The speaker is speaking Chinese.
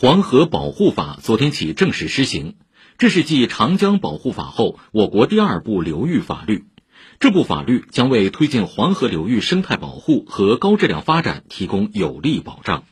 黄河保护法昨天起正式施行这是继长江保护法后我国第二部流域法律。这部法律将为推进黄河流域生态保护和高质量发展提供有力保障。